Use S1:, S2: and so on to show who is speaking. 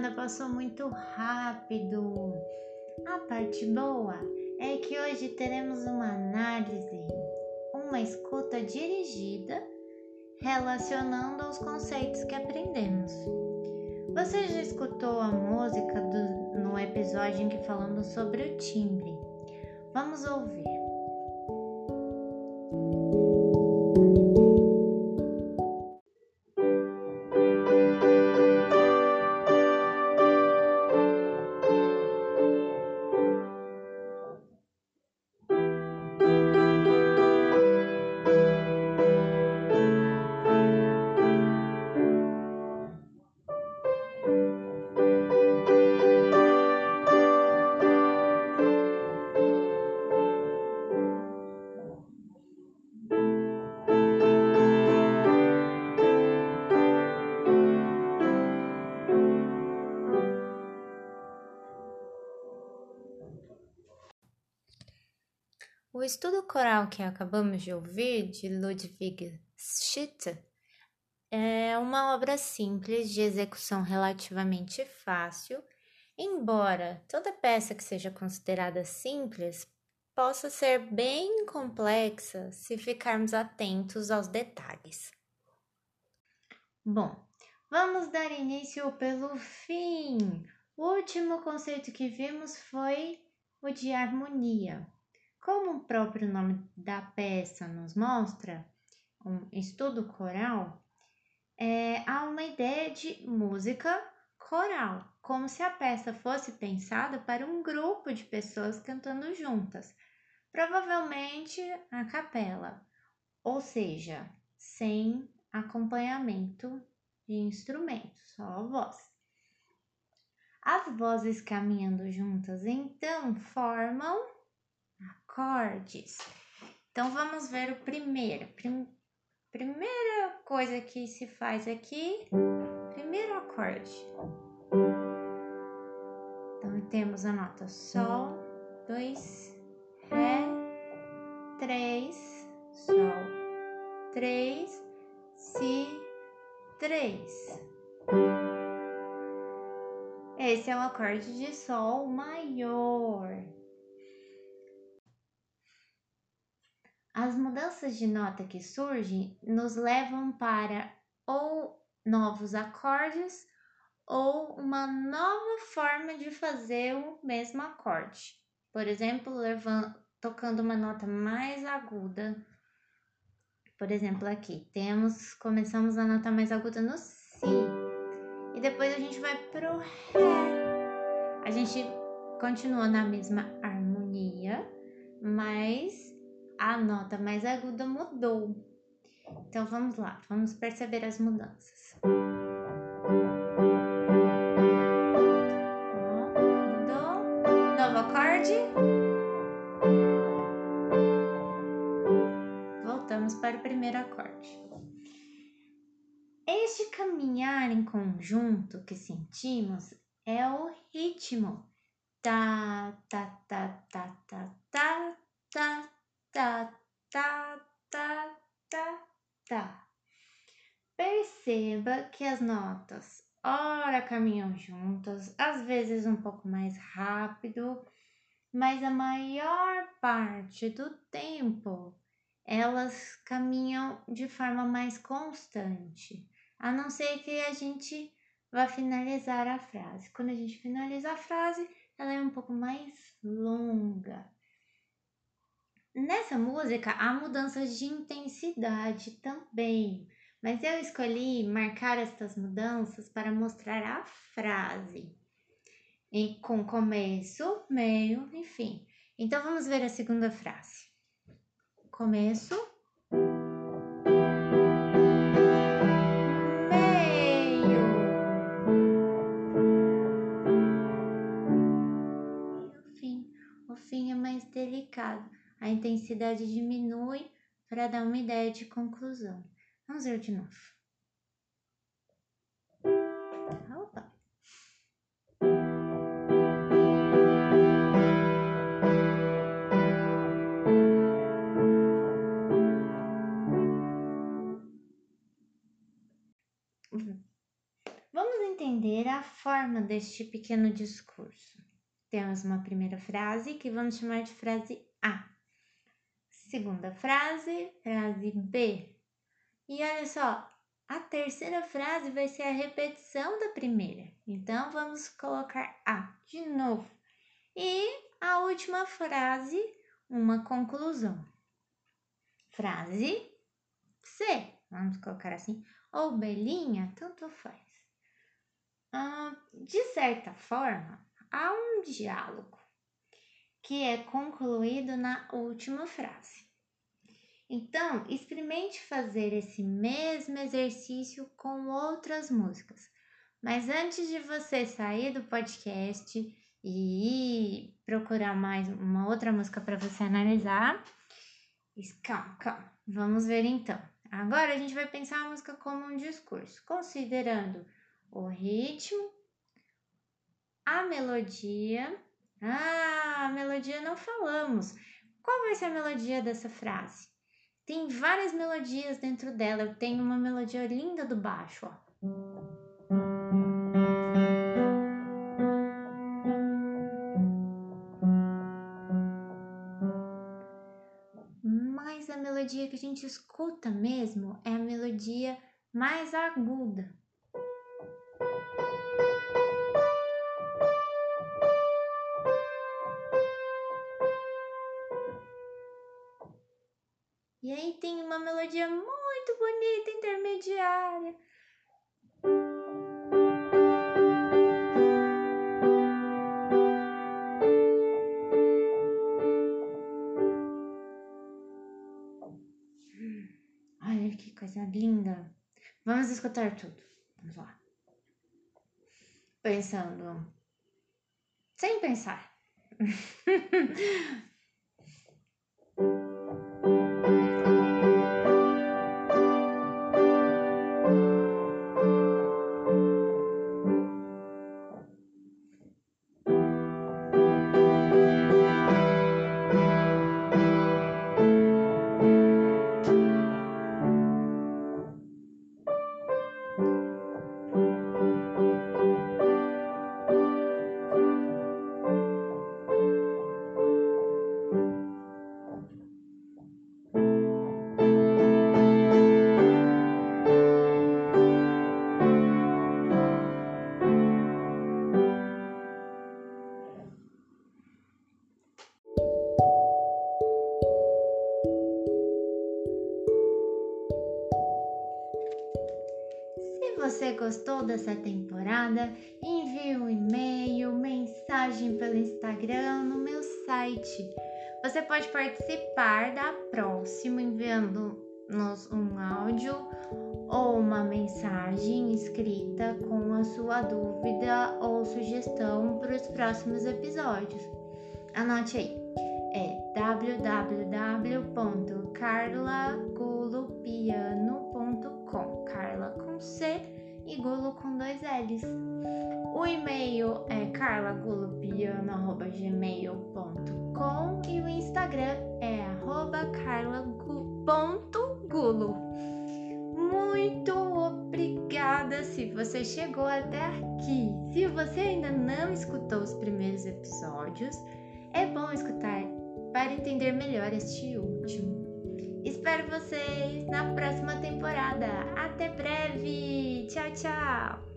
S1: nada, passou muito rápido. A parte boa é que hoje teremos uma análise, uma escuta dirigida relacionando aos conceitos que aprendemos. Você já escutou a música do, no episódio em que falamos sobre o timbre? Vamos ouvir. O estudo coral que acabamos de ouvir, de Ludwig Schitte, é uma obra simples de execução relativamente fácil, embora toda peça que seja considerada simples possa ser bem complexa se ficarmos atentos aos detalhes. Bom, vamos dar início pelo fim. O último conceito que vimos foi o de harmonia. Como o próprio nome da peça nos mostra, um estudo coral, é, há uma ideia de música coral, como se a peça fosse pensada para um grupo de pessoas cantando juntas, provavelmente a capela, ou seja, sem acompanhamento de instrumentos, só a voz. As vozes caminhando juntas então formam acordes. Então vamos ver o primeiro. Prim, primeira coisa que se faz aqui, primeiro acorde. Então temos a nota Sol, dois, Ré, três, Sol, três, Si, três. Esse é o acorde de Sol maior. As mudanças de nota que surgem nos levam para ou novos acordes ou uma nova forma de fazer o mesmo acorde. Por exemplo, levando, tocando uma nota mais aguda. Por exemplo, aqui temos, começamos a nota mais aguda no Si e depois a gente vai pro Ré. A gente continua na mesma harmonia, mas a nota mais aguda mudou. Então vamos lá, vamos perceber as mudanças. Mudou. Novo acorde. Voltamos para o primeiro acorde. Este caminhar em conjunto que sentimos é o ritmo. Tá, tá, tá, tá, tá, tá, tá, tá, tá, tá. Perceba que as notas ora caminham juntas, às vezes um pouco mais rápido, mas a maior parte do tempo elas caminham de forma mais constante, a não ser que a gente vá finalizar a frase. Quando a gente finaliza a frase, ela é um pouco mais longa. Nessa música há mudanças de intensidade também, mas eu escolhi marcar estas mudanças para mostrar a frase, e com começo, meio e fim. Então vamos ver a segunda frase. Começo, meio e o fim. O fim é mais delicado a intensidade diminui para dar uma ideia de conclusão. Vamos ver de novo. Opa. Vamos entender a forma deste pequeno discurso. Temos uma primeira frase que vamos chamar de frase A. Segunda frase, frase B. E olha só, a terceira frase vai ser a repetição da primeira. Então vamos colocar A de novo. E a última frase, uma conclusão. Frase C, vamos colocar assim, ou belinha, tanto faz. De certa forma, há um diálogo que é concluído na última frase. Então, experimente fazer esse mesmo exercício com outras músicas. Mas antes de você sair do podcast e procurar mais uma outra música para você analisar, calma, calma. Vamos ver então. Agora a gente vai pensar a música como um discurso, considerando o ritmo, a melodia. Ah, a melodia não falamos. Qual vai ser a melodia dessa frase? Tem várias melodias dentro dela. Eu tenho uma melodia linda do baixo, ó. Mas a melodia que a gente escuta mesmo é a melodia mais aguda. Escutar tudo. Vamos lá. Pensando. Sem pensar. você gostou dessa temporada, envie um e-mail, mensagem pelo Instagram, no meu site. Você pode participar da próxima enviando-nos um áudio ou uma mensagem escrita com a sua dúvida ou sugestão para os próximos episódios. Anote aí, é www.carlagulupiano.com Carla com C e Gulo com dois L's. O e-mail é carlagulupiano.gmail.com e o Instagram é carla.gulo. Muito obrigada se você chegou até aqui. Se você ainda não escutou os primeiros episódios, é bom escutar para entender melhor este último. Espero vocês na próxima temporada. Até breve! Tchau, tchau!